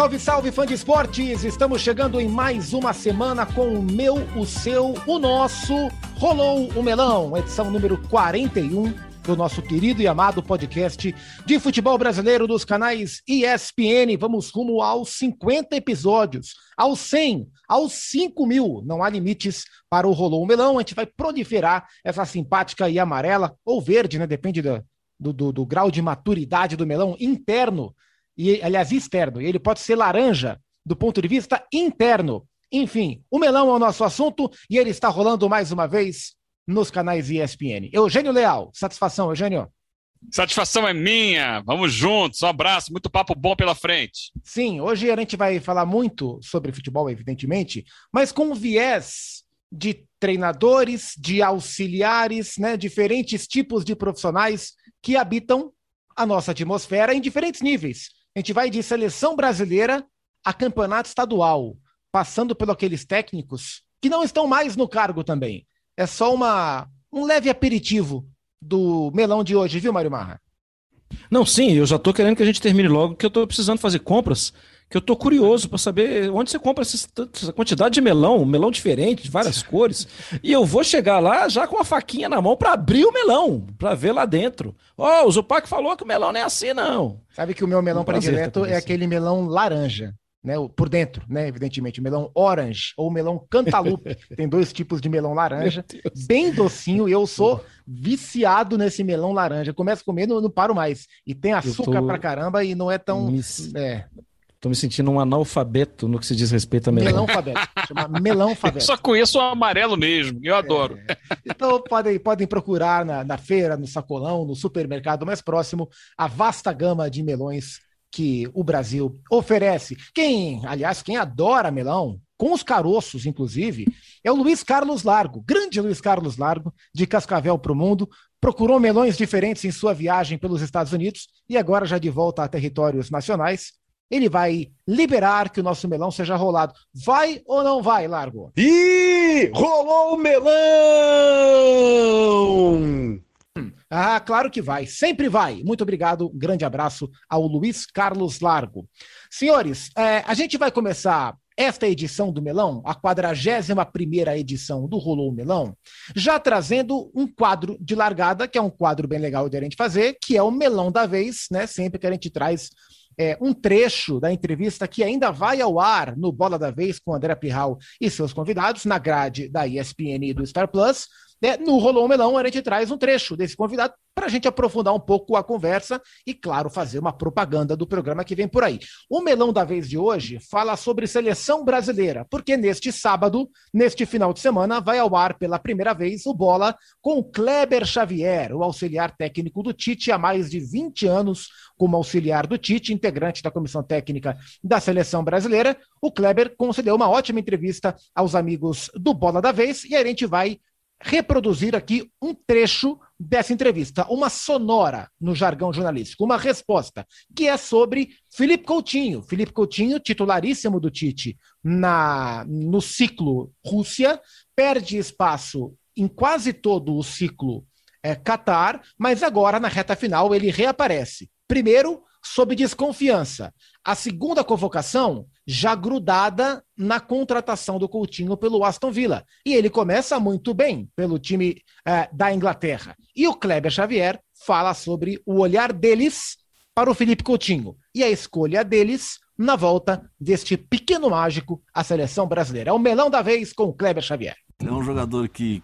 Salve, salve, fã de esportes! Estamos chegando em mais uma semana com o meu, o seu, o nosso Rolou o Melão, edição número 41 do nosso querido e amado podcast de futebol brasileiro dos canais ESPN. Vamos rumo aos 50 episódios, aos 100, aos 5 mil. Não há limites para o Rolou o Melão. A gente vai proliferar essa simpática e amarela, ou verde, né? Depende do, do, do, do grau de maturidade do melão interno e aliás externo, e ele pode ser laranja do ponto de vista interno. Enfim, o melão é o nosso assunto e ele está rolando mais uma vez nos canais ESPN. Eugênio Leal, satisfação, Eugênio. Satisfação é minha. Vamos juntos. Um abraço, muito papo bom pela frente. Sim, hoje a gente vai falar muito sobre futebol, evidentemente, mas com um viés de treinadores, de auxiliares, né, diferentes tipos de profissionais que habitam a nossa atmosfera em diferentes níveis. A gente vai de seleção brasileira a campeonato estadual, passando pelos aqueles técnicos que não estão mais no cargo também. É só uma, um leve aperitivo do melão de hoje, viu, Mário Marra? Não, sim, eu já tô querendo que a gente termine logo, que eu tô precisando fazer compras, que eu tô curioso para saber onde você compra essa, essa, quantidade de melão, melão diferente, de várias cores. E eu vou chegar lá já com a faquinha na mão para abrir o melão, para ver lá dentro. Ó, oh, o Zupac falou que o melão não é assim, não. Sabe que o meu melão um predileto é aquele melão laranja né, por dentro, né, evidentemente, o melão orange ou melão cantaloupe. Tem dois tipos de melão laranja, bem docinho, e eu sou viciado nesse melão laranja. Começo a comer, não, não paro mais. E tem açúcar tô... pra caramba e não é tão. Me... É. Tô me sentindo um analfabeto no que se diz respeito a melão. Melão fabeto. Chama melão fabeto. Só conheço o amarelo mesmo, eu adoro. É. Então podem, podem procurar na, na feira, no sacolão, no supermercado mais próximo, a vasta gama de melões que o Brasil oferece. Quem, aliás, quem adora melão, com os caroços, inclusive, é o Luiz Carlos Largo, grande Luiz Carlos Largo, de Cascavel para o Mundo. Procurou melões diferentes em sua viagem pelos Estados Unidos e agora, já de volta a territórios nacionais, ele vai liberar que o nosso melão seja rolado. Vai ou não vai, Largo? E rolou o melão! Ah, claro que vai, sempre vai. Muito obrigado, um grande abraço ao Luiz Carlos Largo. Senhores, é, a gente vai começar esta edição do Melão, a 41 edição do Rolou Melão, já trazendo um quadro de largada, que é um quadro bem legal de a gente fazer, que é o Melão da Vez, né? Sempre que a gente traz é, um trecho da entrevista que ainda vai ao ar no Bola da Vez com André Pirral e seus convidados, na grade da ESPN e do Star Plus. Né? No Rolou Melão, a gente traz um trecho desse convidado para a gente aprofundar um pouco a conversa e, claro, fazer uma propaganda do programa que vem por aí. O Melão da vez de hoje fala sobre seleção brasileira, porque neste sábado, neste final de semana, vai ao ar pela primeira vez o Bola com Kleber Xavier, o auxiliar técnico do Tite há mais de 20 anos como auxiliar do Tite, integrante da comissão técnica da seleção brasileira. O Kleber concedeu uma ótima entrevista aos amigos do Bola da Vez e a gente vai reproduzir aqui um trecho dessa entrevista, uma sonora no jargão jornalístico, uma resposta, que é sobre Felipe Coutinho. Felipe Coutinho, titularíssimo do Tite na, no ciclo Rússia, perde espaço em quase todo o ciclo é, Qatar, mas agora na reta final ele reaparece. Primeiro, sob desconfiança. A segunda convocação já grudada na contratação do Coutinho pelo Aston Villa. E ele começa muito bem pelo time eh, da Inglaterra. E o Kleber Xavier fala sobre o olhar deles para o Felipe Coutinho e a escolha deles na volta deste pequeno mágico à seleção brasileira. É o melão da vez com o Kleber Xavier. É um jogador que,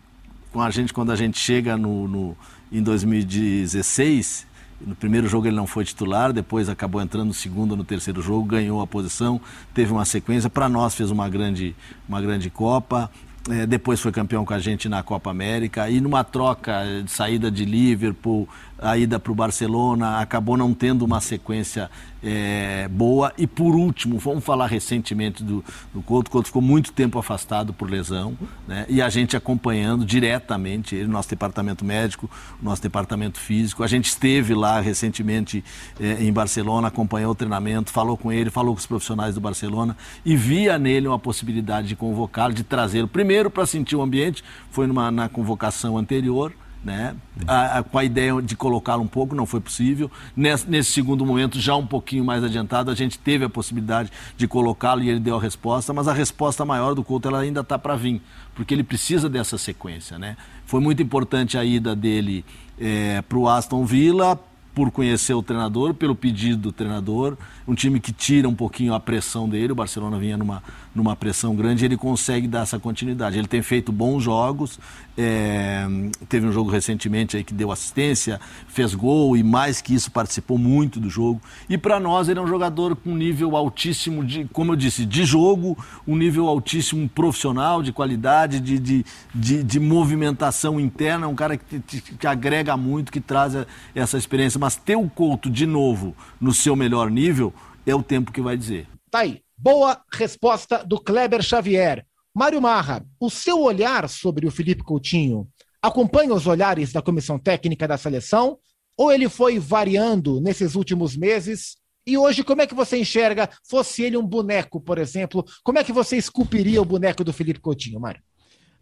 com a gente, quando a gente chega no, no em 2016, no primeiro jogo ele não foi titular, depois acabou entrando no segundo no terceiro jogo, ganhou a posição, teve uma sequência. Para nós fez uma grande, uma grande Copa. É, depois foi campeão com a gente na Copa América e numa troca de saída de Liverpool, a ida para o Barcelona, acabou não tendo uma sequência é, boa. E por último, vamos falar recentemente do, do Couto. O Couto ficou muito tempo afastado por lesão, né? e a gente acompanhando diretamente ele, nosso departamento médico, nosso departamento físico. A gente esteve lá recentemente é, em Barcelona, acompanhou o treinamento, falou com ele, falou com os profissionais do Barcelona e via nele uma possibilidade de convocá-lo, de trazê-lo primeiro para sentir o ambiente. Foi numa, na convocação anterior né? A, a, com a ideia de colocá-lo um pouco, não foi possível. Nesse, nesse, segundo momento, já um pouquinho mais adiantado, a gente teve a possibilidade de colocá-lo e ele deu a resposta, mas a resposta maior do Couto ela ainda está para vir, porque ele precisa dessa sequência. Né? Foi muito importante a ida dele é, para o Aston Villa, por conhecer o treinador, pelo pedido do treinador, um time que tira um pouquinho a pressão dele. O Barcelona vinha numa, numa pressão grande, ele consegue dar essa continuidade. Ele tem feito bons jogos, é, teve um jogo recentemente aí que deu assistência, fez gol e mais que isso participou muito do jogo. E para nós ele é um jogador com nível altíssimo de, como eu disse, de jogo, um nível altíssimo profissional, de qualidade, de, de, de, de movimentação interna, um cara que, que agrega muito, que traz essa experiência. Mas ter o Couto de novo no seu melhor nível é o tempo que vai dizer. Tá aí. Boa resposta do Kleber Xavier. Mário Marra, o seu olhar sobre o Felipe Coutinho acompanha os olhares da comissão técnica da seleção ou ele foi variando nesses últimos meses? E hoje, como é que você enxerga, fosse ele um boneco, por exemplo, como é que você esculpiria o boneco do Felipe Coutinho, Mário?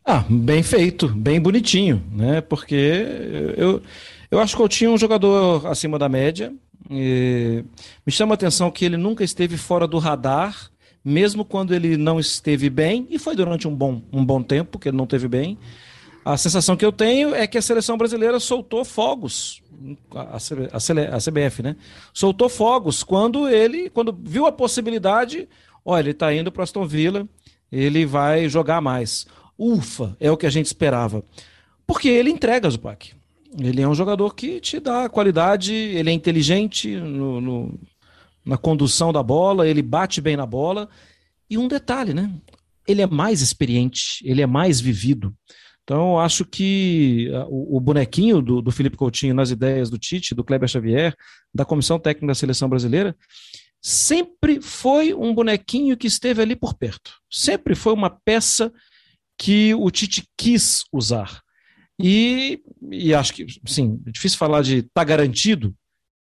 Ah, bem feito, bem bonitinho, né? Porque eu, eu acho que o Coutinho é um jogador acima da média. me chama a atenção que ele nunca esteve fora do radar mesmo quando ele não esteve bem, e foi durante um bom, um bom tempo que ele não esteve bem, a sensação que eu tenho é que a seleção brasileira soltou fogos, a, a, a CBF, né? Soltou fogos quando ele, quando viu a possibilidade, olha, ele está indo para Aston Villa, ele vai jogar mais. Ufa, é o que a gente esperava. Porque ele entrega, Zupac. Ele é um jogador que te dá qualidade, ele é inteligente no, no na condução da bola, ele bate bem na bola. E um detalhe, né? Ele é mais experiente, ele é mais vivido. Então, acho que ah, o, o bonequinho do, do Felipe Coutinho nas ideias do Tite, do Kleber Xavier, da comissão técnica da seleção brasileira, sempre foi um bonequinho que esteve ali por perto. Sempre foi uma peça que o Tite quis usar. E, e acho que, sim, é difícil falar de tá garantido,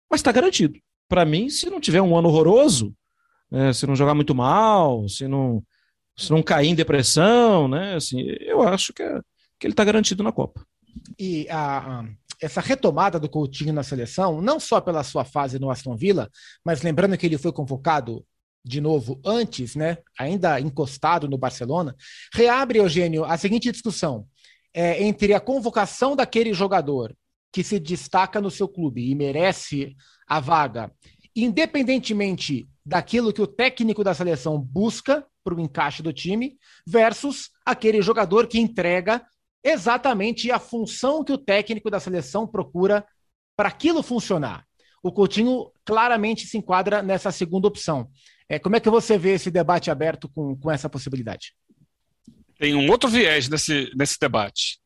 mas está garantido para mim, se não tiver um ano horroroso, né, se não jogar muito mal, se não, se não cair em depressão, né, assim, eu acho que, é, que ele está garantido na Copa. E a, a, essa retomada do Coutinho na seleção, não só pela sua fase no Aston Villa, mas lembrando que ele foi convocado de novo antes, né, ainda encostado no Barcelona, reabre, Eugênio, a seguinte discussão é, entre a convocação daquele jogador que se destaca no seu clube e merece a vaga, independentemente daquilo que o técnico da seleção busca para o encaixe do time, versus aquele jogador que entrega exatamente a função que o técnico da seleção procura para aquilo funcionar. O Coutinho claramente se enquadra nessa segunda opção. É, como é que você vê esse debate aberto com, com essa possibilidade? Tem um outro viés nesse, nesse debate,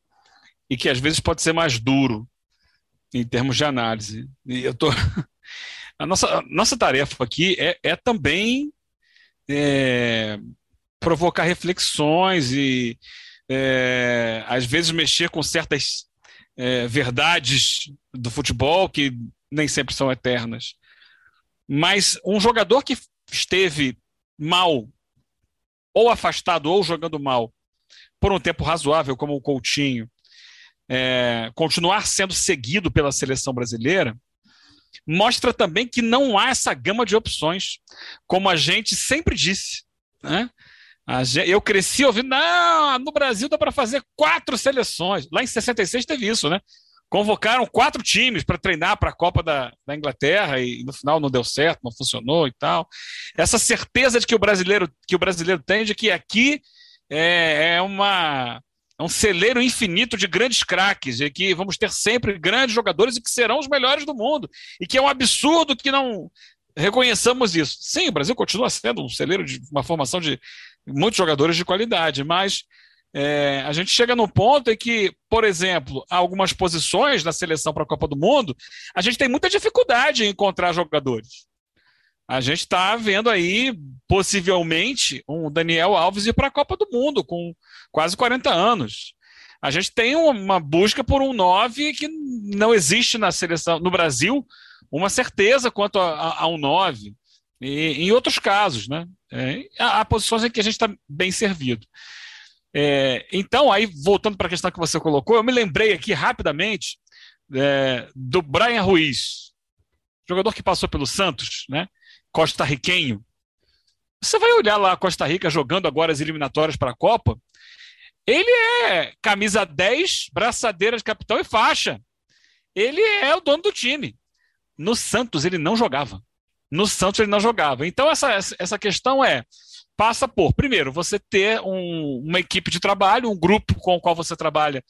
e que às vezes pode ser mais duro, em termos de análise. E eu tô a nossa, nossa tarefa aqui é, é também é, provocar reflexões e é, às vezes mexer com certas é, verdades do futebol que nem sempre são eternas. Mas um jogador que esteve mal, ou afastado, ou jogando mal, por um tempo razoável, como o Coutinho, é, continuar sendo seguido pela seleção brasileira, mostra também que não há essa gama de opções, como a gente sempre disse. Né? Eu cresci ouvindo, não, no Brasil dá para fazer quatro seleções. Lá em 66 teve isso, né? Convocaram quatro times para treinar para a Copa da, da, Inglaterra e no final não deu certo, não funcionou e tal. Essa certeza de que o brasileiro, que o brasileiro tem de que aqui é, é uma é um celeiro infinito de grandes craques, e que vamos ter sempre grandes jogadores e que serão os melhores do mundo. E que é um absurdo que não reconheçamos isso. Sim, o Brasil continua sendo um celeiro de uma formação de muitos jogadores de qualidade, mas é, a gente chega num ponto em que, por exemplo, algumas posições na seleção para a Copa do Mundo, a gente tem muita dificuldade em encontrar jogadores. A gente está vendo aí, possivelmente, um Daniel Alves ir para a Copa do Mundo com quase 40 anos. A gente tem uma busca por um 9 que não existe na seleção, no Brasil, uma certeza quanto a, a, a um 9. E, em outros casos, né? É, há, posições em que a gente está bem servido. É, então, aí, voltando para a questão que você colocou, eu me lembrei aqui rapidamente é, do Brian Ruiz, jogador que passou pelo Santos, né? Costa-riquenho. Você vai olhar lá a Costa Rica jogando agora as eliminatórias para a Copa. Ele é camisa 10, braçadeira de capitão e faixa. Ele é o dono do time. No Santos ele não jogava. No Santos ele não jogava. Então essa, essa questão é passa por, primeiro, você ter um, uma equipe de trabalho, um grupo com o qual você trabalha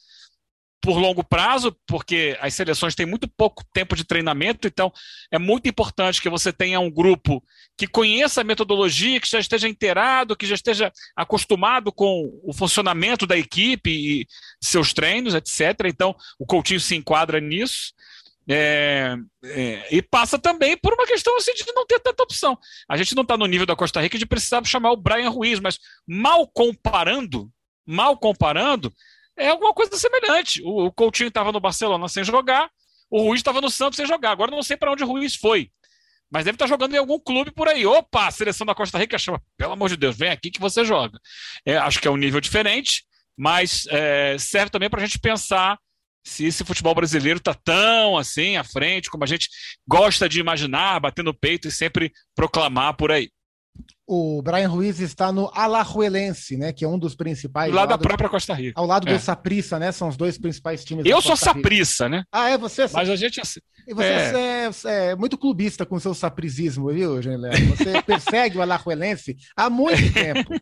por longo prazo, porque as seleções têm muito pouco tempo de treinamento, então é muito importante que você tenha um grupo que conheça a metodologia, que já esteja inteirado, que já esteja acostumado com o funcionamento da equipe e seus treinos, etc. Então, o Coutinho se enquadra nisso. É, é, e passa também por uma questão assim, de não ter tanta opção. A gente não está no nível da Costa Rica de precisar chamar o Brian Ruiz, mas mal comparando, mal comparando, é alguma coisa semelhante. O, o Coutinho estava no Barcelona sem jogar, o Ruiz estava no Santos sem jogar. Agora não sei para onde o Ruiz foi. Mas deve estar tá jogando em algum clube por aí. Opa, a seleção da Costa Rica chama, pelo amor de Deus, vem aqui que você joga. É, acho que é um nível diferente, mas é, serve também para a gente pensar se esse futebol brasileiro está tão assim à frente, como a gente gosta de imaginar, bater no peito e sempre proclamar por aí o Brian Ruiz está no Alajuelense, né? Que é um dos principais. Do lado da própria Costa Rica. Ao lado é. do Saprissa, né? São os dois principais times. Eu sou Saprissa, né? Ah, é você? Mas a gente. E você é... É, é, muito clubista com seu saprizismo, viu, Janela? Você persegue o Alajuelense há muito tempo.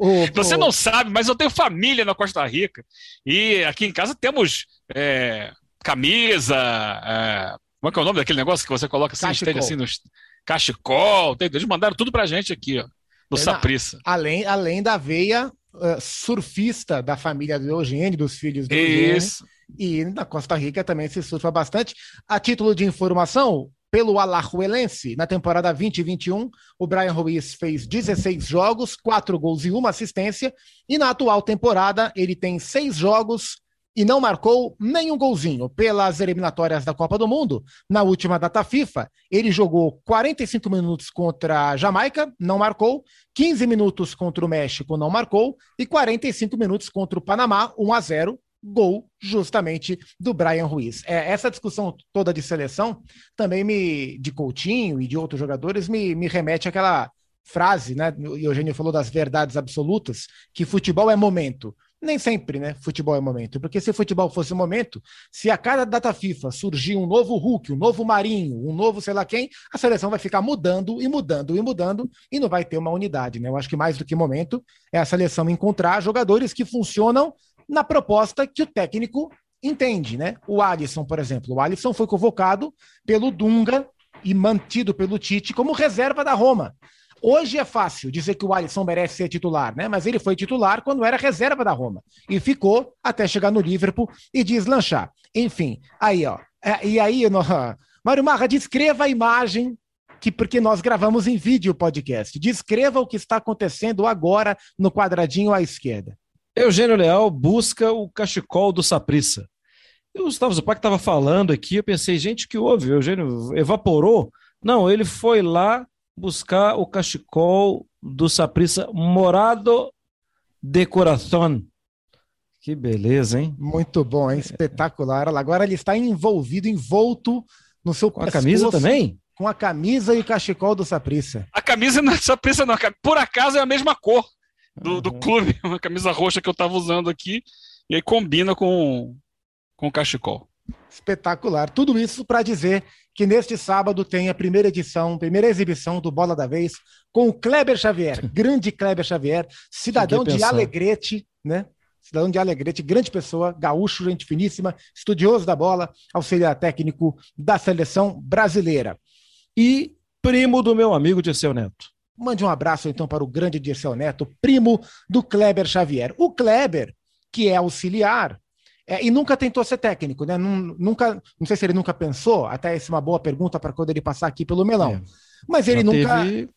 O, você o... não sabe, mas eu tenho família na Costa Rica. E aqui em casa temos é, camisa. É, como é que é o nome daquele negócio que você coloca assim, esteja assim nos cachecol, eles mandaram tudo pra gente aqui, ó, no é, Saprissa. Além, além da veia uh, surfista da família do Eugênio, dos filhos do Isso. Eugênio. E na Costa Rica também se surfa bastante. A título de informação, pelo Alajuelense, na temporada 2021, o Brian Ruiz fez 16 jogos, 4 gols e uma assistência, e na atual temporada ele tem 6 jogos, e não marcou nenhum golzinho pelas eliminatórias da Copa do Mundo. Na última data FIFA, ele jogou 45 minutos contra a Jamaica, não marcou, 15 minutos contra o México, não marcou, e 45 minutos contra o Panamá, 1 a 0 gol justamente do Brian Ruiz. É, essa discussão toda de seleção também me, de Coutinho e de outros jogadores, me, me remete àquela frase, né? O Eugênio falou das verdades absolutas, que futebol é momento. Nem sempre, né? Futebol é momento. Porque se futebol fosse momento, se a cada data FIFA surgir um novo Hulk, um novo Marinho, um novo sei lá quem, a seleção vai ficar mudando e mudando e mudando e não vai ter uma unidade, né? Eu acho que mais do que momento é a seleção encontrar jogadores que funcionam na proposta que o técnico entende, né? O Alisson, por exemplo. O Alisson foi convocado pelo Dunga e mantido pelo Tite como reserva da Roma. Hoje é fácil dizer que o Alisson merece ser titular, né? Mas ele foi titular quando era reserva da Roma e ficou até chegar no Liverpool e deslanchar. Enfim, aí, ó. É, e aí, no... Mário Marra, descreva a imagem que porque nós gravamos em vídeo o podcast. Descreva o que está acontecendo agora no quadradinho à esquerda. Eugênio Leal busca o cachecol do Saprissa. E o Gustavo Zupac estava falando aqui, eu pensei, gente, o que houve? O Eugênio evaporou? Não, ele foi lá buscar o cachecol do Saprissa Morado de Coração. Que beleza, hein? Muito bom, hein? Espetacular. Agora ele está envolvido, envolto no seu Com a camisa também? Com a camisa e o cachecol do Saprissa. A camisa não é Saprissa, não. Por acaso é a mesma cor do, uhum. do clube. Uma camisa roxa que eu estava usando aqui. E aí combina com, com o cachecol. Espetacular. Tudo isso para dizer que neste sábado tem a primeira edição, primeira exibição do Bola da Vez com o Kleber Xavier, grande Kleber Xavier, cidadão de Alegrete, né? Cidadão de Alegrete, grande pessoa, gaúcho, gente finíssima, estudioso da bola, auxiliar técnico da seleção brasileira. E primo do meu amigo Dirceu Neto. Mande um abraço então para o grande Dirceu Neto, primo do Kleber Xavier. O Kleber, que é auxiliar, é, e nunca tentou ser técnico, né? Nunca, não sei se ele nunca pensou, até essa é uma boa pergunta para quando ele passar aqui pelo melão. É. Mas ele já nunca. Teve...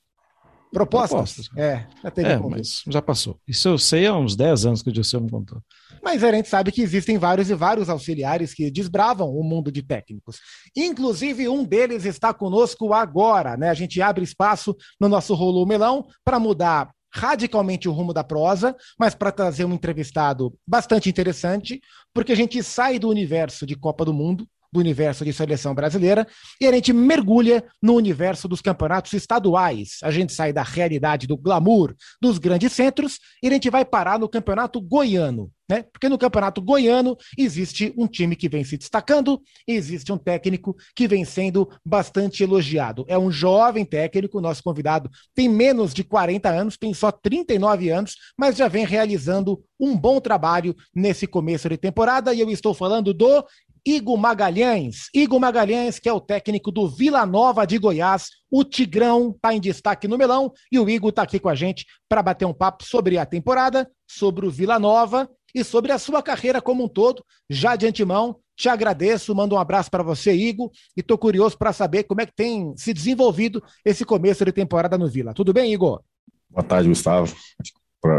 Propostas? Propostas. É, já teve. É, mas já passou. Isso eu sei há uns 10 anos que o Dilson me contou. Mas a gente sabe que existem vários e vários auxiliares que desbravam o mundo de técnicos. Inclusive, um deles está conosco agora, né? A gente abre espaço no nosso Rolô Melão para mudar radicalmente o rumo da prosa, mas para trazer um entrevistado bastante interessante, porque a gente sai do universo de Copa do Mundo, do universo de seleção brasileira e a gente mergulha no universo dos campeonatos estaduais. A gente sai da realidade do glamour dos grandes centros e a gente vai parar no campeonato goiano. Né? Porque no campeonato goiano existe um time que vem se destacando e existe um técnico que vem sendo bastante elogiado. É um jovem técnico, nosso convidado tem menos de 40 anos, tem só 39 anos, mas já vem realizando um bom trabalho nesse começo de temporada. E eu estou falando do Igor Magalhães. Igor Magalhães, que é o técnico do Vila Nova de Goiás. O Tigrão está em destaque no Melão e o Igor está aqui com a gente para bater um papo sobre a temporada, sobre o Vila Nova e sobre a sua carreira como um todo. Já de antemão, te agradeço, mando um abraço para você, Igor, e estou curioso para saber como é que tem se desenvolvido esse começo de temporada no Vila. Tudo bem, Igor? Boa tarde, Gustavo.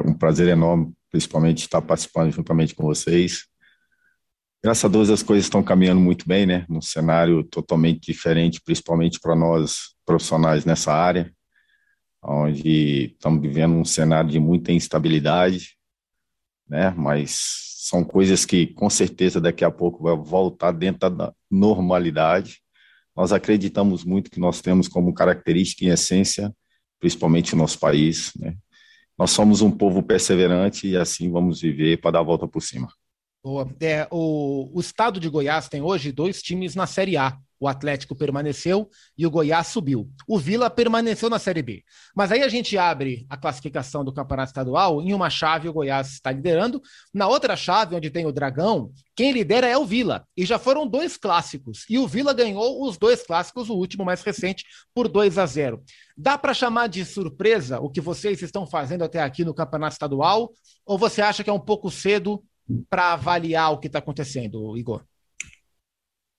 Um prazer enorme, principalmente estar participando juntamente com vocês. Graças a Deus as coisas estão caminhando muito bem, né? Num cenário totalmente diferente, principalmente para nós profissionais nessa área, onde estamos vivendo um cenário de muita instabilidade, né? Mas são coisas que com certeza daqui a pouco vai voltar dentro da normalidade. Nós acreditamos muito que nós temos como característica em essência, principalmente no nosso país, né? Nós somos um povo perseverante e assim vamos viver para dar a volta por cima. É, o, o estado de Goiás tem hoje dois times na Série A. O Atlético permaneceu e o Goiás subiu. O Vila permaneceu na Série B. Mas aí a gente abre a classificação do Campeonato Estadual. Em uma chave, o Goiás está liderando. Na outra chave, onde tem o Dragão, quem lidera é o Vila. E já foram dois clássicos. E o Vila ganhou os dois clássicos, o último mais recente, por 2 a 0. Dá para chamar de surpresa o que vocês estão fazendo até aqui no Campeonato Estadual? Ou você acha que é um pouco cedo para avaliar o que está acontecendo, Igor?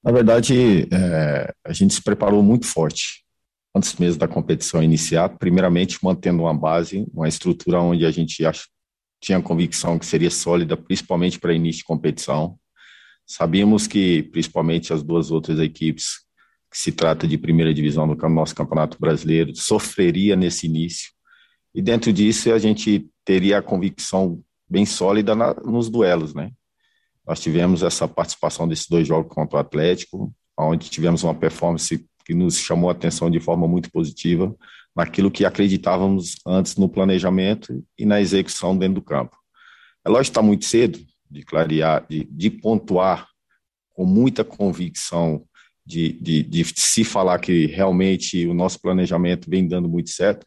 Na verdade, é, a gente se preparou muito forte antes mesmo da competição iniciar, primeiramente mantendo uma base, uma estrutura onde a gente ach, tinha convicção que seria sólida, principalmente para início de competição. Sabíamos que, principalmente as duas outras equipes, que se trata de primeira divisão do nosso Campeonato Brasileiro, sofreria nesse início. E dentro disso, a gente teria a convicção bem sólida na, nos duelos, né? Nós tivemos essa participação desses dois jogos contra o Atlético, onde tivemos uma performance que nos chamou a atenção de forma muito positiva naquilo que acreditávamos antes no planejamento e na execução dentro do campo. É lógico que está muito cedo de clarear, de, de pontuar com muita convicção de, de, de se falar que realmente o nosso planejamento vem dando muito certo,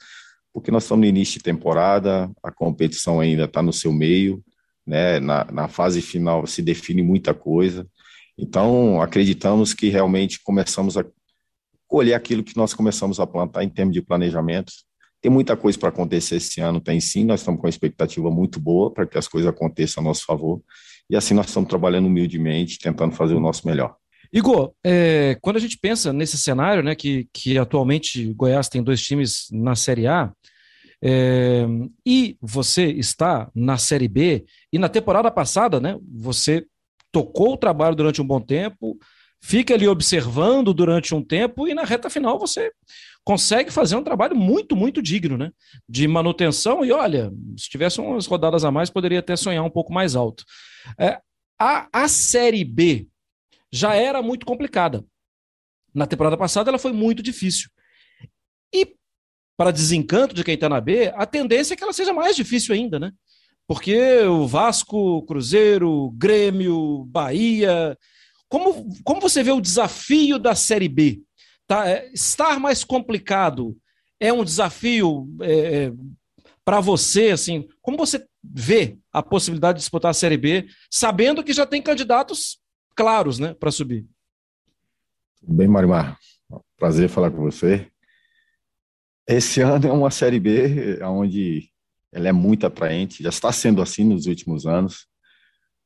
porque nós estamos no início de temporada, a competição ainda está no seu meio, né? Na, na fase final se define muita coisa. Então, acreditamos que realmente começamos a colher aquilo que nós começamos a plantar em termos de planejamento. Tem muita coisa para acontecer esse ano, tem sim, nós estamos com uma expectativa muito boa para que as coisas aconteçam a nosso favor. E assim nós estamos trabalhando humildemente, tentando fazer o nosso melhor. Igor, é, quando a gente pensa nesse cenário, né, que, que atualmente Goiás tem dois times na Série A, é, e você está na Série B, e na temporada passada, né, você tocou o trabalho durante um bom tempo, fica ali observando durante um tempo, e na reta final você consegue fazer um trabalho muito, muito digno, né? De manutenção, e olha, se tivesse umas rodadas a mais, poderia até sonhar um pouco mais alto. É, a, a Série B já era muito complicada. Na temporada passada ela foi muito difícil. E para desencanto de quem está na B, a tendência é que ela seja mais difícil ainda, né? Porque o Vasco, Cruzeiro, Grêmio, Bahia. Como, como você vê o desafio da Série B? Tá? É, estar mais complicado é um desafio é, é para você, assim, como você vê a possibilidade de disputar a Série B, sabendo que já tem candidatos claros, né, para subir? Bem, Marimar, prazer falar com você. Esse ano é uma Série B onde ela é muito atraente, já está sendo assim nos últimos anos.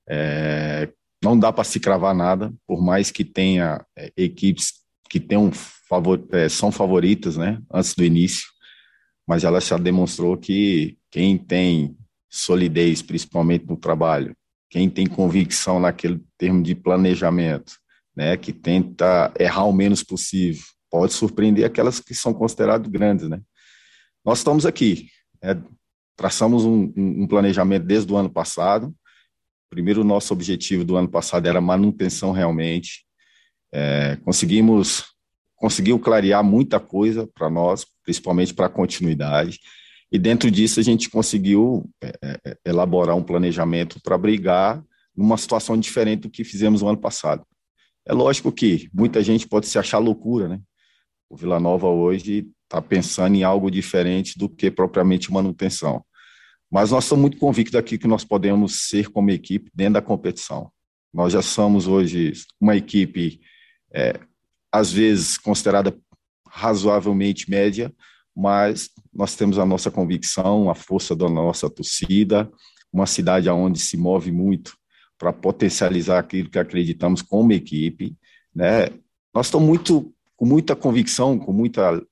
É, não dá para se cravar nada, por mais que tenha é, equipes que tenham favor, é, são favoritas, né, antes do início, mas ela já demonstrou que quem tem solidez, principalmente no trabalho, quem tem convicção naquele termo de planejamento, né, que tenta errar o menos possível, pode surpreender aquelas que são consideradas grandes, né? Nós estamos aqui, né, traçamos um, um, planejamento desde o ano passado. Primeiro, nosso objetivo do ano passado era manutenção realmente. É, conseguimos conseguiu clarear muita coisa para nós, principalmente para a continuidade. E dentro disso a gente conseguiu é, é, elaborar um planejamento para brigar numa situação diferente do que fizemos no ano passado. É lógico que muita gente pode se achar loucura, né? O Vila Nova hoje está pensando em algo diferente do que propriamente manutenção. Mas nós estamos muito convictos aqui que nós podemos ser como equipe dentro da competição. Nós já somos hoje uma equipe, é, às vezes considerada razoavelmente média, mas nós temos a nossa convicção, a força da nossa torcida, uma cidade onde se move muito para potencializar aquilo que acreditamos como equipe, né? Nós estamos muito com muita convicção, com muita,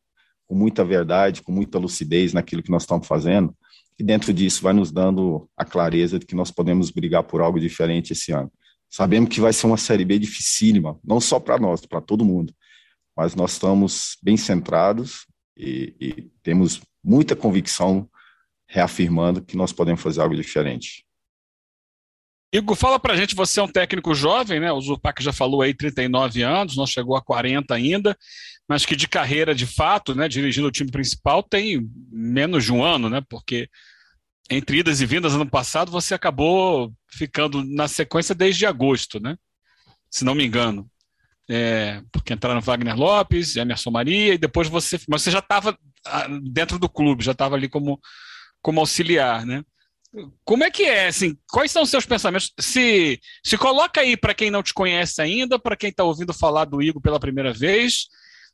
com muita verdade, com muita lucidez naquilo que nós estamos fazendo, e dentro disso vai nos dando a clareza de que nós podemos brigar por algo diferente esse ano. Sabemos que vai ser uma Série B dificílima, não só para nós, para todo mundo, mas nós estamos bem centrados e, e temos muita convicção reafirmando que nós podemos fazer algo diferente. Igor, fala pra gente, você é um técnico jovem, né? O Zupac já falou aí 39 anos, não chegou a 40 ainda, mas que de carreira de fato, né, dirigindo o time principal, tem menos de um ano, né? Porque entre idas e vindas ano passado, você acabou ficando na sequência desde agosto, né? Se não me engano. É, porque entraram Wagner Lopes, Emerson Maria, e depois você. Mas você já estava ah, dentro do clube, já estava ali como, como auxiliar, né? Como é que é, assim, quais são os seus pensamentos? Se, se coloca aí para quem não te conhece ainda, para quem está ouvindo falar do Igor pela primeira vez,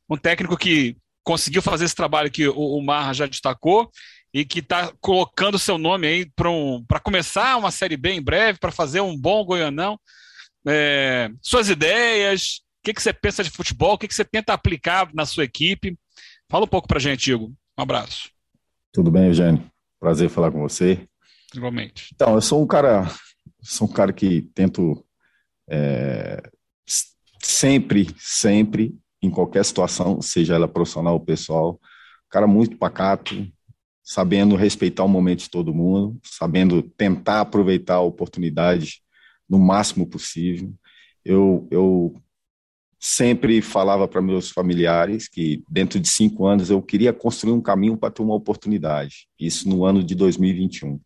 um técnico que conseguiu fazer esse trabalho que o, o Marra já destacou e que está colocando seu nome aí para um, começar uma Série B em breve, para fazer um bom Goianão. É, suas ideias, que, que você pensa de futebol, o que, que você tenta aplicar na sua equipe. Fala um pouco para gente, Igor. Um abraço. Tudo bem, Eugênio? Prazer falar com você. Igualmente. Então, eu sou um cara, sou um cara que tento é, sempre, sempre, em qualquer situação, seja ela profissional ou pessoal, cara muito pacato, sabendo respeitar o momento de todo mundo, sabendo tentar aproveitar a oportunidade no máximo possível. Eu, eu sempre falava para meus familiares que dentro de cinco anos eu queria construir um caminho para ter uma oportunidade. Isso no ano de 2021.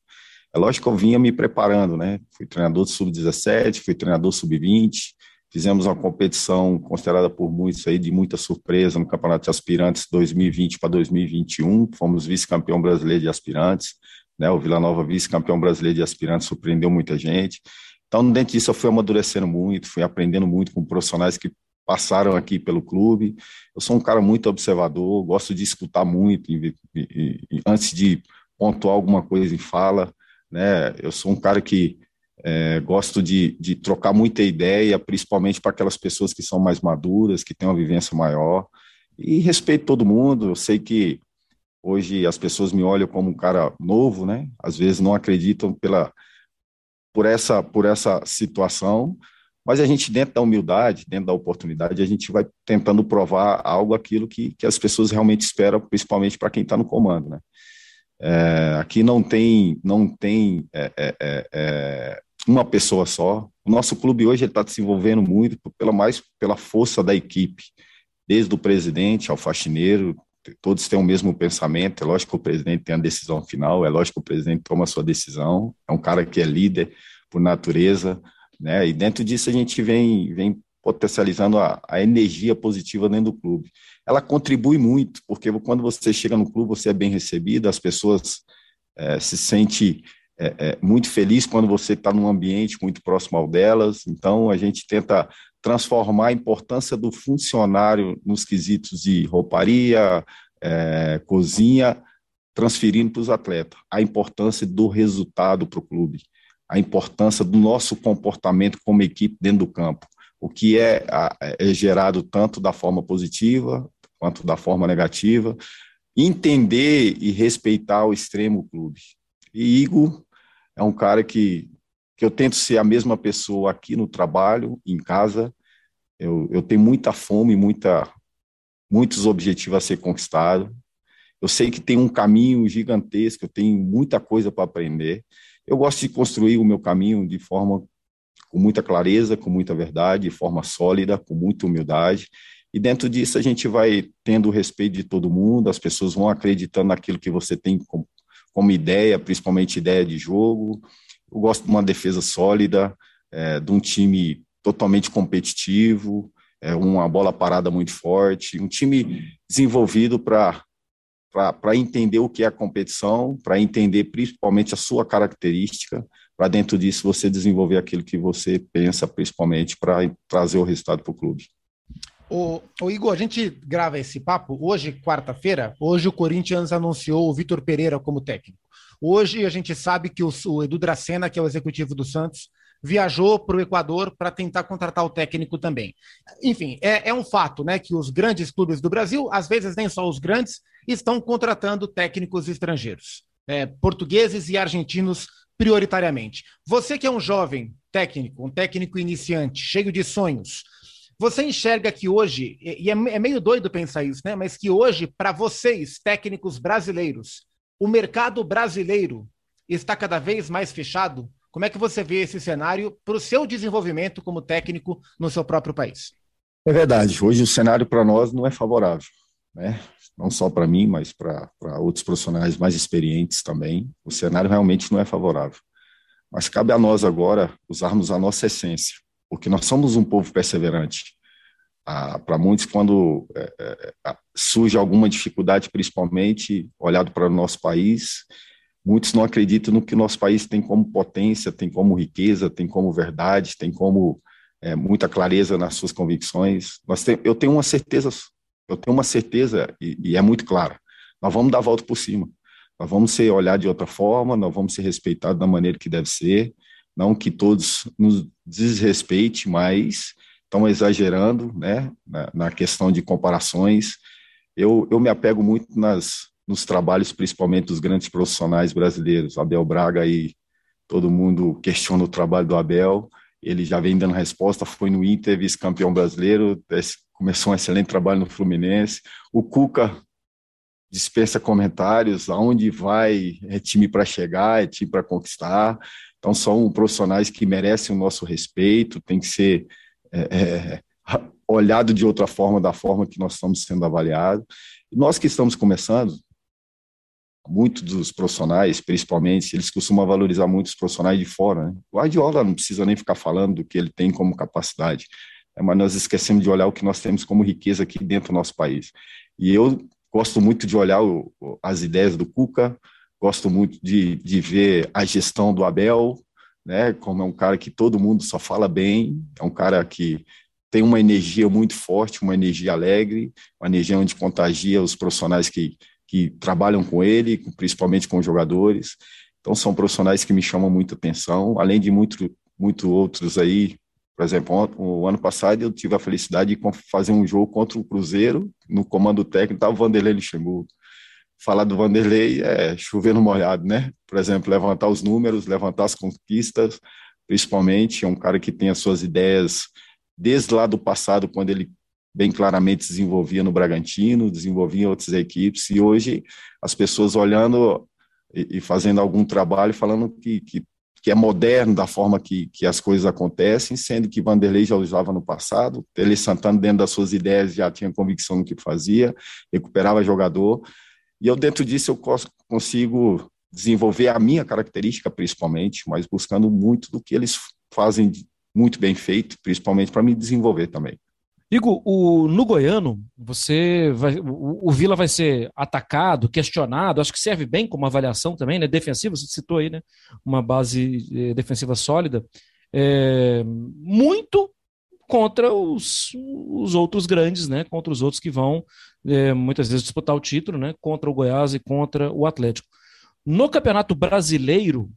É lógico que eu vinha me preparando, né? Fui treinador do sub-17, fui treinador sub-20, fizemos uma competição considerada por muitos aí de muita surpresa no Campeonato de Aspirantes 2020 para 2021, fomos vice-campeão brasileiro de aspirantes, né? O Vila Nova vice-campeão brasileiro de aspirantes surpreendeu muita gente. Então, dentro disso, eu fui amadurecendo muito, fui aprendendo muito com profissionais que passaram aqui pelo clube. Eu sou um cara muito observador, gosto de escutar muito e, e, e, antes de pontuar alguma coisa em fala né? Eu sou um cara que é, gosto de, de trocar muita ideia, principalmente para aquelas pessoas que são mais maduras, que têm uma vivência maior, e respeito todo mundo. Eu sei que hoje as pessoas me olham como um cara novo, né? Às vezes não acreditam pela por essa por essa situação, mas a gente dentro da humildade, dentro da oportunidade, a gente vai tentando provar algo aquilo que, que as pessoas realmente esperam, principalmente para quem está no comando, né? É, aqui não tem, não tem é, é, é, é uma pessoa só. O nosso clube hoje está desenvolvendo muito pela mais pela força da equipe, desde o presidente ao faxineiro, todos têm o mesmo pensamento. É lógico que o presidente tem a decisão final, é lógico que o presidente toma a sua decisão. É um cara que é líder por natureza, né? E dentro disso a gente vem vem potencializando a, a energia positiva dentro do clube ela contribui muito, porque quando você chega no clube, você é bem recebido, as pessoas é, se sentem é, é, muito felizes quando você está num ambiente muito próximo ao delas. Então, a gente tenta transformar a importância do funcionário nos quesitos de rouparia, é, cozinha, transferindo para os atletas. A importância do resultado para o clube, a importância do nosso comportamento como equipe dentro do campo o que é, é, gerado tanto da forma positiva quanto da forma negativa, entender e respeitar o extremo clube. E Igor é um cara que, que eu tento ser a mesma pessoa aqui no trabalho, em casa. Eu, eu tenho muita fome, muita, muitos objetivos a ser conquistado. Eu sei que tem um caminho gigantesco, eu tenho muita coisa para aprender. Eu gosto de construir o meu caminho de forma com muita clareza, com muita verdade, de forma sólida, com muita humildade. E dentro disso a gente vai tendo o respeito de todo mundo, as pessoas vão acreditando naquilo que você tem como, como ideia, principalmente ideia de jogo. Eu gosto de uma defesa sólida, é, de um time totalmente competitivo, é, uma bola parada muito forte, um time desenvolvido para para entender o que é a competição, para entender principalmente a sua característica, para dentro disso você desenvolver aquilo que você pensa, principalmente para trazer o resultado para o clube. O, Igor, a gente grava esse papo hoje, quarta-feira. Hoje o Corinthians anunciou o Vitor Pereira como técnico. Hoje a gente sabe que o, o Edu Dracena, que é o executivo do Santos, viajou para o Equador para tentar contratar o técnico também. Enfim, é, é, um fato, né, que os grandes clubes do Brasil, às vezes nem só os grandes, estão contratando técnicos estrangeiros, é, portugueses e argentinos prioritariamente. Você que é um jovem técnico, um técnico iniciante, cheio de sonhos, você enxerga que hoje, e é, é meio doido pensar isso, né? Mas que hoje, para vocês, técnicos brasileiros, o mercado brasileiro está cada vez mais fechado? Como é que você vê esse cenário para o seu desenvolvimento como técnico no seu próprio país? É verdade. Hoje o cenário para nós não é favorável, né? Não só para mim, mas para outros profissionais mais experientes também. O cenário realmente não é favorável. Mas cabe a nós agora usarmos a nossa essência, porque nós somos um povo perseverante. Ah, para muitos, quando é, é, surge alguma dificuldade, principalmente olhado para o nosso país, muitos não acreditam no que o nosso país tem como potência, tem como riqueza, tem como verdade, tem como é, muita clareza nas suas convicções. Tem, eu tenho uma certeza, eu tenho uma certeza e, e, é muito clara. Nós vamos dar a volta por cima. Nós vamos ser olhados de outra forma, nós vamos ser respeitados da maneira que deve ser. Não que todos nos desrespeitem, mas estão exagerando, né, na, na questão de comparações. Eu, eu me apego muito nas nos trabalhos, principalmente dos grandes profissionais brasileiros. Abel Braga aí, todo mundo questiona o trabalho do Abel, ele já vem dando resposta, foi no Inter, vice-campeão brasileiro, começou um excelente trabalho no Fluminense. O Cuca dispensa comentários, aonde vai, é time para chegar, é time para conquistar. Então são profissionais que merecem o nosso respeito, tem que ser é, é, olhado de outra forma, da forma que nós estamos sendo avaliados. Nós que estamos começando, muitos dos profissionais, principalmente, eles costumam valorizar muito os profissionais de fora. Né? O Guardiola não precisa nem ficar falando do que ele tem como capacidade? Mas nós esquecemos de olhar o que nós temos como riqueza aqui dentro do nosso país. E eu gosto muito de olhar o, as ideias do Cuca, gosto muito de, de ver a gestão do Abel, né? como é um cara que todo mundo só fala bem, é um cara que tem uma energia muito forte, uma energia alegre, uma energia onde contagia os profissionais que que trabalham com ele, principalmente com os jogadores. Então, são profissionais que me chamam muita atenção, além de muito, muito outros aí. Por exemplo, o ano passado eu tive a felicidade de fazer um jogo contra o Cruzeiro, no comando técnico estava o Vanderlei Luxemburgo. Falar do Vanderlei é chover no molhado, né? Por exemplo, levantar os números, levantar as conquistas, principalmente, é um cara que tem as suas ideias desde lá do passado, quando ele bem claramente desenvolvia no Bragantino, desenvolvia em outras equipes, e hoje as pessoas olhando e, fazendo algum trabalho, falando que, que, que, é moderno da forma que, que as coisas acontecem, sendo que Vanderlei já usava no passado, ele Santana, dentro das suas ideias, já tinha convicção no que fazia, recuperava jogador, e eu, dentro disso, eu consigo desenvolver a minha característica, principalmente, mas buscando muito do que eles fazem muito bem feito, principalmente para me desenvolver também. Igor, o, no Goiano, você vai, o, o, Vila vai ser atacado, questionado, acho que serve bem como avaliação também, né? Defensiva, você citou aí, né? Uma base eh, defensiva sólida. É, muito contra os, os outros grandes, né? Contra os outros que vão é, muitas vezes disputar o título, né? Contra o Goiás e contra o Atlético. No Campeonato Brasileiro,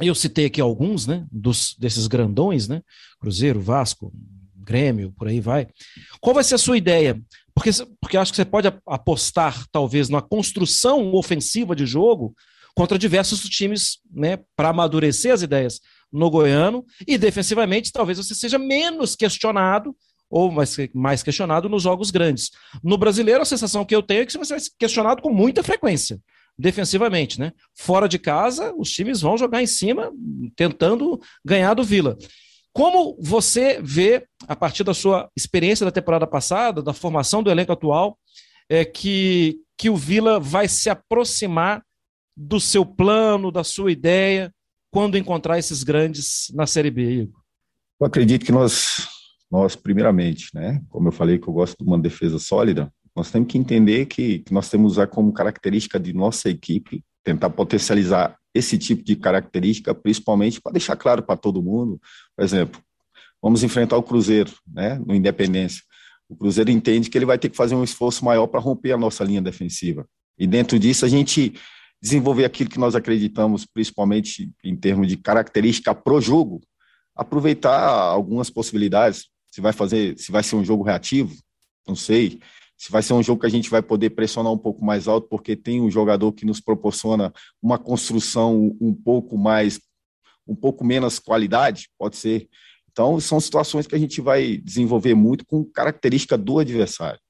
eu citei aqui alguns, né? Dos, desses grandões, né? Cruzeiro, Vasco, Grêmio, por aí vai. Qual vai ser a sua ideia? Porque, porque acho que você pode apostar, talvez, na construção ofensiva de jogo contra diversos times, né, para amadurecer as ideias no Goiano e defensivamente talvez você seja menos questionado ou mais, mais questionado nos jogos grandes. No brasileiro, a sensação que eu tenho é que você vai ser questionado com muita frequência, defensivamente, né? Fora de casa, os times vão jogar em cima, tentando ganhar do Vila. Como você vê, a partir da sua experiência da temporada passada, da formação do elenco atual, é que, que o Vila vai se aproximar do seu plano, da sua ideia, quando encontrar esses grandes na Série B, Igor? Eu acredito que nós, nós primeiramente, né, como eu falei que eu gosto de uma defesa sólida, nós temos que entender que, que nós temos usar como característica de nossa equipe tentar potencializar esse tipo de característica, principalmente para deixar claro para todo mundo. Por exemplo, vamos enfrentar o Cruzeiro, né, no Independência. O Cruzeiro entende que ele vai ter que fazer um esforço maior para romper a nossa linha defensiva. E dentro disso, a gente desenvolver aquilo que nós acreditamos, principalmente em termos de característica pro jogo, aproveitar algumas possibilidades. Se vai fazer, se vai ser um jogo reativo, não sei. Se vai ser um jogo que a gente vai poder pressionar um pouco mais alto, porque tem um jogador que nos proporciona uma construção um pouco mais, um pouco menos qualidade, pode ser. Então, são situações que a gente vai desenvolver muito com característica do adversário.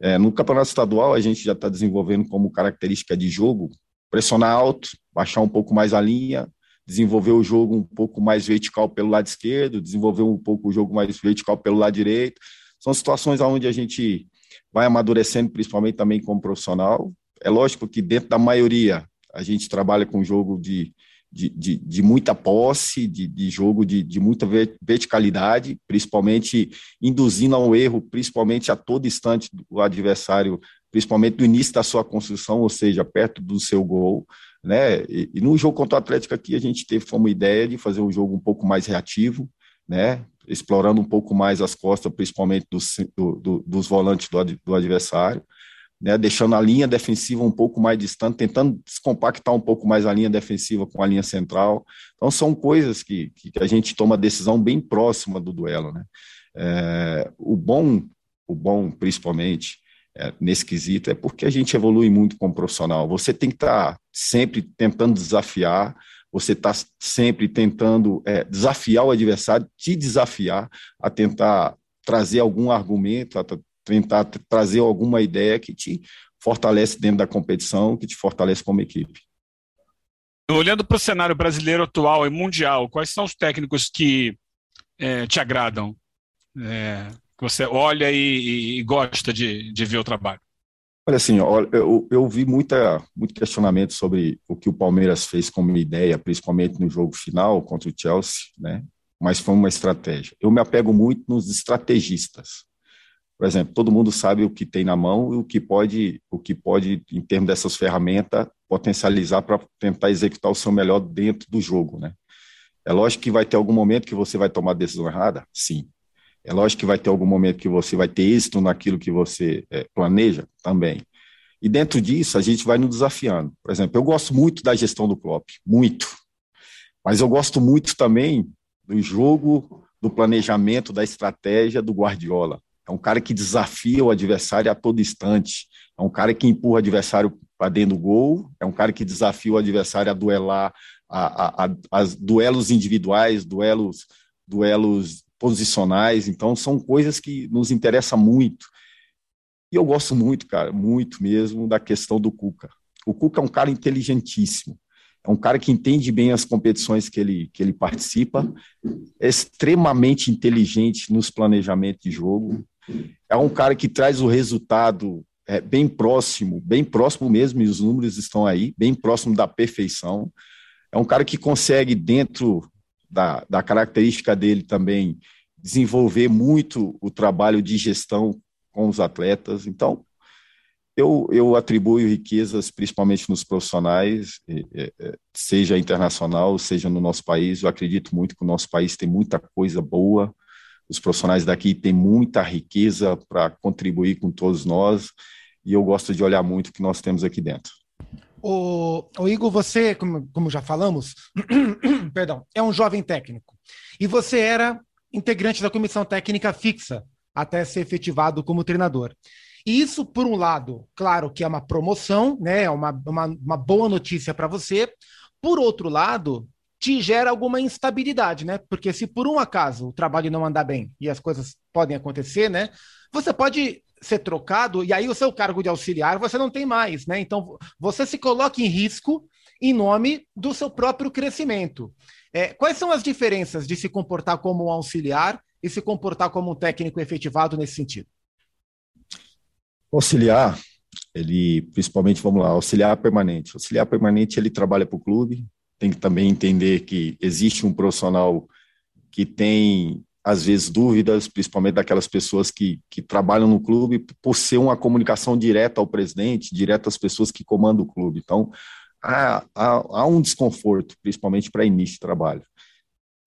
É, no campeonato estadual, a gente já está desenvolvendo como característica de jogo pressionar alto, baixar um pouco mais a linha, desenvolver o jogo um pouco mais vertical pelo lado esquerdo, desenvolver um pouco o jogo mais vertical pelo lado direito. São situações onde a gente vai amadurecendo, principalmente também como profissional. É lógico que dentro da maioria a gente trabalha com jogo de, de, de, de muita posse, de, de jogo de, de muita verticalidade, principalmente induzindo ao erro, principalmente a todo instante do adversário, principalmente no início da sua construção, ou seja, perto do seu gol né? E, e, no jogo contra o Atlético aqui a gente teve como ideia de fazer um jogo um pouco mais reativo, né? Explorando um pouco mais as costas, principalmente dos, do, do, dos volantes do, do adversário, né? Deixando a linha defensiva um pouco mais distante, tentando descompactar um pouco mais a linha defensiva com a linha central. Então são coisas que, que a gente toma decisão bem próxima do duelo, né? É, o bom, o bom principalmente é, nesse quesito é porque a gente evolui muito como profissional. Você tem que estar tá sempre tentando desafiar, você está sempre tentando é, desafiar o adversário, te desafiar a tentar trazer algum argumento, a tentar trazer alguma ideia que te fortalece dentro da competição, que te fortalece como equipe. Olhando para o cenário brasileiro atual e mundial, quais são os técnicos que é, te agradam? É, que você olha e, e gosta de, de ver o trabalho? Olha, assim, eu, eu vi muita, muito questionamento sobre o que o Palmeiras fez como ideia, principalmente no jogo final contra o Chelsea, né? Mas foi uma estratégia. Eu me apego muito nos estrategistas. Por exemplo, todo mundo sabe o que tem na mão e o que pode, o que pode em termos dessas ferramentas, potencializar para tentar executar o seu melhor dentro do jogo, né? É lógico que vai ter algum momento que você vai tomar decisão errada, sim. É lógico que vai ter algum momento que você vai ter êxito naquilo que você é, planeja também. E dentro disso, a gente vai nos desafiando. Por exemplo, eu gosto muito da gestão do Klopp, muito. Mas eu gosto muito também do jogo, do planejamento, da estratégia do Guardiola. É um cara que desafia o adversário a todo instante. É um cara que empurra o adversário para dentro do gol. É um cara que desafia o adversário a duelar, a, a, a, a duelos individuais, duelos, duelos posicionais, então são coisas que nos interessam muito. E eu gosto muito, cara, muito mesmo da questão do Cuca. O Cuca é um cara inteligentíssimo, é um cara que entende bem as competições que ele, que ele participa, é extremamente inteligente nos planejamentos de jogo, é um cara que traz o resultado é, bem próximo, bem próximo mesmo, e os números estão aí, bem próximo da perfeição. É um cara que consegue, dentro da, da característica dele também desenvolver muito o trabalho de gestão com os atletas. Então, eu, eu atribuo riquezas principalmente nos profissionais, seja internacional, seja no nosso país. Eu acredito muito que o nosso país tem muita coisa boa, os profissionais daqui têm muita riqueza para contribuir com todos nós, e eu gosto de olhar muito o que nós temos aqui dentro. O, o Igor, você, como, como já falamos, perdão, é um jovem técnico. E você era integrante da comissão técnica fixa até ser efetivado como treinador. E isso, por um lado, claro que é uma promoção, né? É uma, uma, uma boa notícia para você. Por outro lado, te gera alguma instabilidade, né? Porque se por um acaso o trabalho não andar bem e as coisas podem acontecer, né? Você pode ser trocado e aí o seu cargo de auxiliar você não tem mais, né? Então você se coloca em risco em nome do seu próprio crescimento. É, quais são as diferenças de se comportar como um auxiliar e se comportar como um técnico efetivado nesse sentido? Auxiliar, ele, principalmente, vamos lá, auxiliar permanente. Auxiliar permanente, ele trabalha para o clube, tem que também entender que existe um profissional que tem, às vezes, dúvidas, principalmente daquelas pessoas que, que trabalham no clube, por ser uma comunicação direta ao presidente, direta às pessoas que comandam o clube. Então, há, há, há um desconforto, principalmente para início de trabalho.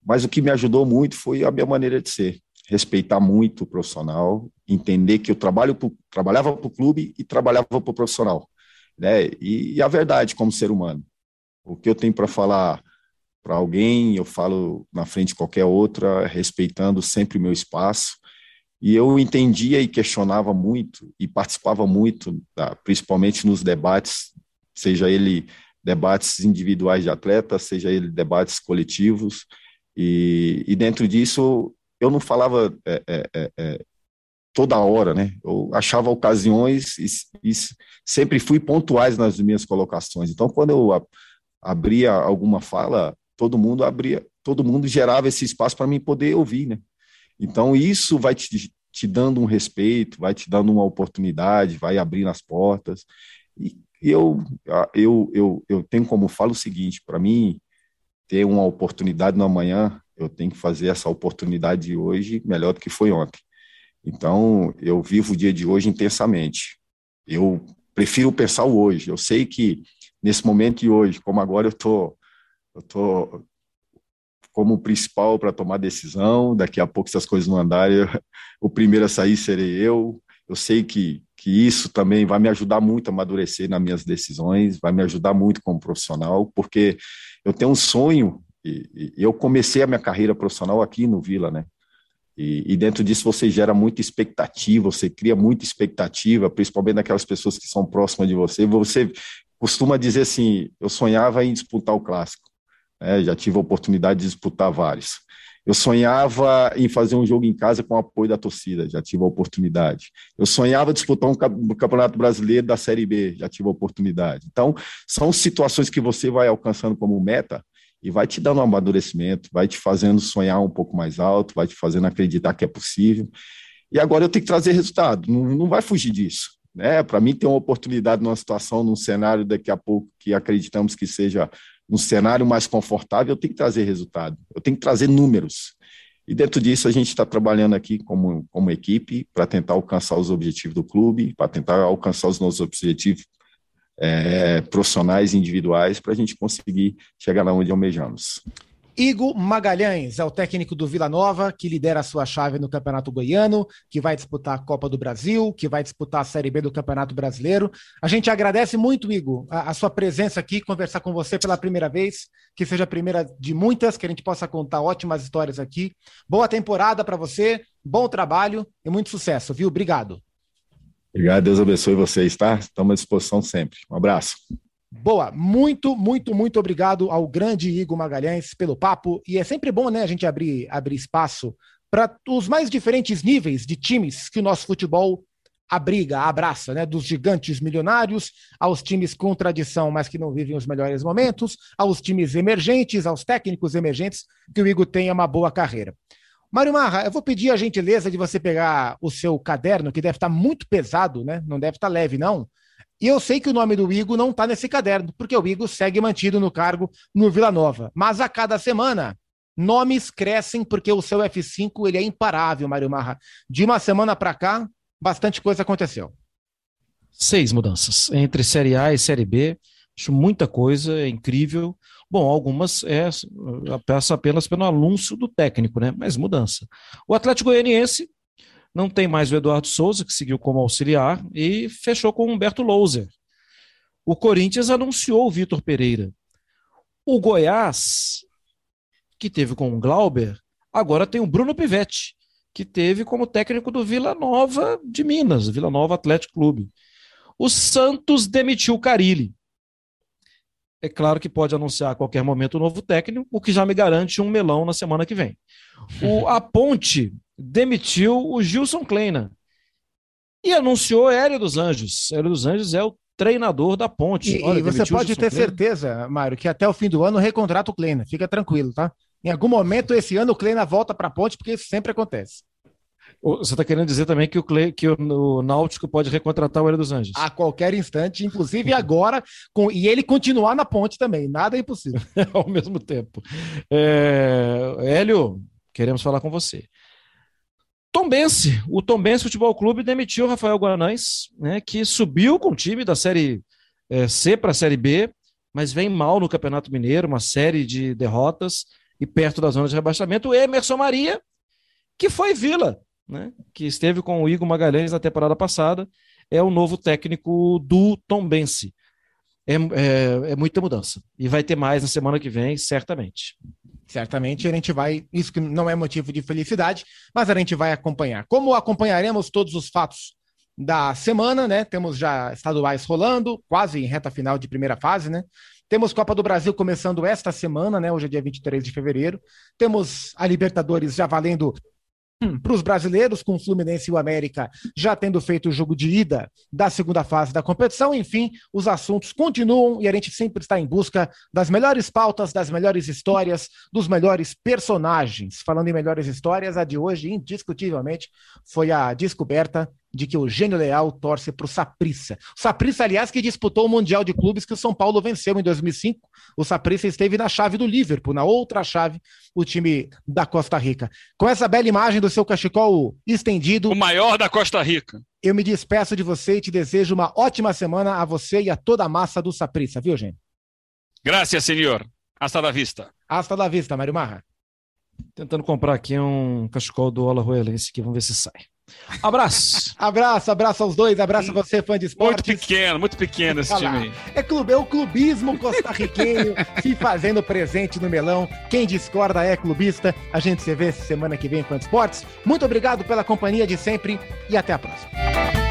Mas o que me ajudou muito foi a minha maneira de ser respeitar muito o profissional, entender que eu trabalho pro, trabalhava para o clube e trabalhava para o profissional, né? E, e, a verdade como ser humano. O que eu tenho para falar para alguém, eu falo na frente de qualquer outra, respeitando sempre o meu espaço. E eu entendia e questionava muito e participava muito, tá? principalmente nos debates, seja ele debates individuais de atletas, seja ele debates coletivos. E, e dentro disso, eu não falava é, é, é, é, toda hora, né? Eu achava ocasiões e, e, sempre fui pontuais nas minhas colocações. Então, quando eu abria alguma fala, todo mundo abria, todo mundo gerava esse espaço para mim poder ouvir, né? Então, isso vai te, te dando um respeito, vai te dando uma oportunidade, vai abrindo as portas. E eu, eu, eu, eu tenho como falo o seguinte: para mim, ter uma oportunidade no amanhã eu tenho que fazer essa oportunidade de hoje melhor do que foi ontem. Então, eu vivo o dia de hoje intensamente. Eu prefiro pensar o hoje. Eu sei que nesse momento de hoje, como agora eu tô, eu tô como principal para tomar decisão. Daqui a pouco, se as coisas não andarem, eu, o primeiro a sair serei eu. Eu sei que, que isso também vai me ajudar muito a amadurecer nas minhas decisões, vai me ajudar muito como profissional, porque eu tenho um sonho e, e eu comecei a minha carreira profissional aqui no Vila, né? E, e, dentro disso você gera muita expectativa, você cria muita expectativa, principalmente daquelas pessoas que são próximas de você. Você costuma dizer assim: eu sonhava em disputar o clássico, né? já tive a oportunidade de disputar vários. Eu sonhava em fazer um jogo em casa com o apoio da torcida, já tive a oportunidade. Eu sonhava disputar um campeonato brasileiro da Série B, já tive a oportunidade. Então, são situações que você vai alcançando como meta e vai te dando um amadurecimento, vai te fazendo sonhar um pouco mais alto, vai te fazendo acreditar que é possível. E agora eu tenho que trazer resultado, não, não vai fugir disso. Né? Para mim, ter uma oportunidade numa situação, num cenário daqui a pouco que acreditamos que seja um cenário mais confortável, eu tenho que trazer resultado, eu tenho que trazer números. E dentro disso, a gente está trabalhando aqui como, como equipe para tentar alcançar os objetivos do clube, para tentar alcançar os nossos objetivos é, profissionais individuais para a gente conseguir chegar lá onde almejamos. Igor Magalhães é o técnico do Vila Nova, que lidera a sua chave no Campeonato Goiano, que vai disputar a Copa do Brasil, que vai disputar a Série B do Campeonato Brasileiro. A gente agradece muito, Igor, a, a, sua presença aqui, conversar com você pela primeira vez, que seja a primeira de muitas, que a gente possa contar ótimas histórias aqui. Boa temporada para você, bom trabalho e muito sucesso, viu? Obrigado. Obrigado, Deus abençoe vocês, tá? Estamos à disposição sempre. Um abraço. Boa, muito, muito, muito obrigado ao grande Igor Magalhães pelo papo. E é sempre bom, né, a gente abrir, abrir espaço para os mais diferentes níveis de times que o nosso futebol abriga, abraça, né? Dos gigantes milionários aos times com tradição, mas que não vivem os melhores momentos, aos times emergentes, aos técnicos emergentes, que o Igor tenha uma boa carreira. Mário Marra, eu vou pedir a gentileza de você pegar o seu caderno, que deve estar muito pesado, né? Não deve estar leve, não. E eu sei que o nome do Igor não está nesse caderno, porque o Igor segue mantido no cargo no Vila Nova. Mas a cada semana, nomes crescem porque o seu F5 ele é imparável, Mário Marra. De uma semana para cá, bastante coisa aconteceu. Seis mudanças entre Série A e Série B. Acho muita coisa, é incrível. Bom, algumas é peça apenas pelo anúncio do técnico, né? Mas mudança. O Atlético Goianiense não tem mais o Eduardo Souza, que seguiu como auxiliar, e fechou com o Humberto Louser. O Corinthians anunciou o Vitor Pereira. O Goiás, que teve com o Glauber, agora tem o Bruno Pivetti, que teve como técnico do Vila Nova de Minas, Vila Nova Atlético Clube. O Santos demitiu o Carilli. é claro que pode anunciar a qualquer momento um novo técnico, o que já me garante um melão na semana que vem. O, a Ponte demitiu o Gilson Kleina e anunciou Hélio dos Anjos. Hélio dos Anjos é o treinador da Ponte. E, Olha, e você pode ter Kleina. certeza, Mário, que até o fim do ano recontrata o Kleina. Fica tranquilo, tá? Em algum momento esse ano o Kleina volta para a Ponte, porque isso sempre acontece. Você está querendo dizer também que o, Cle... que o Náutico pode recontratar o Hélio dos Anjos? A qualquer instante, inclusive agora, com... e ele continuar na ponte também, nada é impossível. Ao mesmo tempo. É... Hélio, queremos falar com você. Tombense, o Tombense Futebol Clube demitiu o Rafael Guanães, né, que subiu com o time da Série é, C para a Série B, mas vem mal no Campeonato Mineiro, uma série de derrotas e perto da zona de rebaixamento. O Emerson Maria, que foi Vila, né, que esteve com o Igor Magalhães na temporada passada, é o novo técnico do Tombense. É, é, é, muita mudança. E vai ter mais na semana que vem, certamente. Certamente a gente vai. Isso que não é motivo de felicidade, mas a gente vai acompanhar. Como acompanharemos todos os fatos da semana, né? Temos já estaduais rolando, quase em reta final de primeira fase, né? Temos Copa do Brasil começando esta semana, né? Hoje é dia 23 de fevereiro. Temos a Libertadores já valendo para os brasileiros, com o Fluminense e o América já tendo feito o jogo de ida da segunda fase da competição. Enfim, os assuntos continuam e a gente sempre está em busca das melhores pautas, das melhores histórias, dos melhores personagens. Falando em melhores histórias, a de hoje, indiscutivelmente, foi a descoberta de que o Gênio Leal torce para o Saprissa. O Saprissa, aliás, que disputou o Mundial de Clubes que o São Paulo venceu em 2005. O Saprissa esteve na chave do Liverpool, na outra chave, o time da Costa Rica. Com essa bela imagem do seu cachecol estendido. O maior da Costa Rica. Eu me despeço de você e te desejo uma ótima semana a você e a toda a massa do Saprissa, viu, gente? Graças, senhor. Hasta la vista. Hasta la vista, Mário Marra. Tentando comprar aqui um cachecol do Alajuelense aqui, vamos ver se sai. Abraço. abraço, abraço aos dois, abraço a você, fã de esporte. Muito pequeno, muito pequeno esse time. É, clube, é o clubismo costarriquenho se fazendo presente no melão. Quem discorda é clubista. A gente se vê semana que vem com Esportes. Muito obrigado pela companhia de sempre e até a próxima.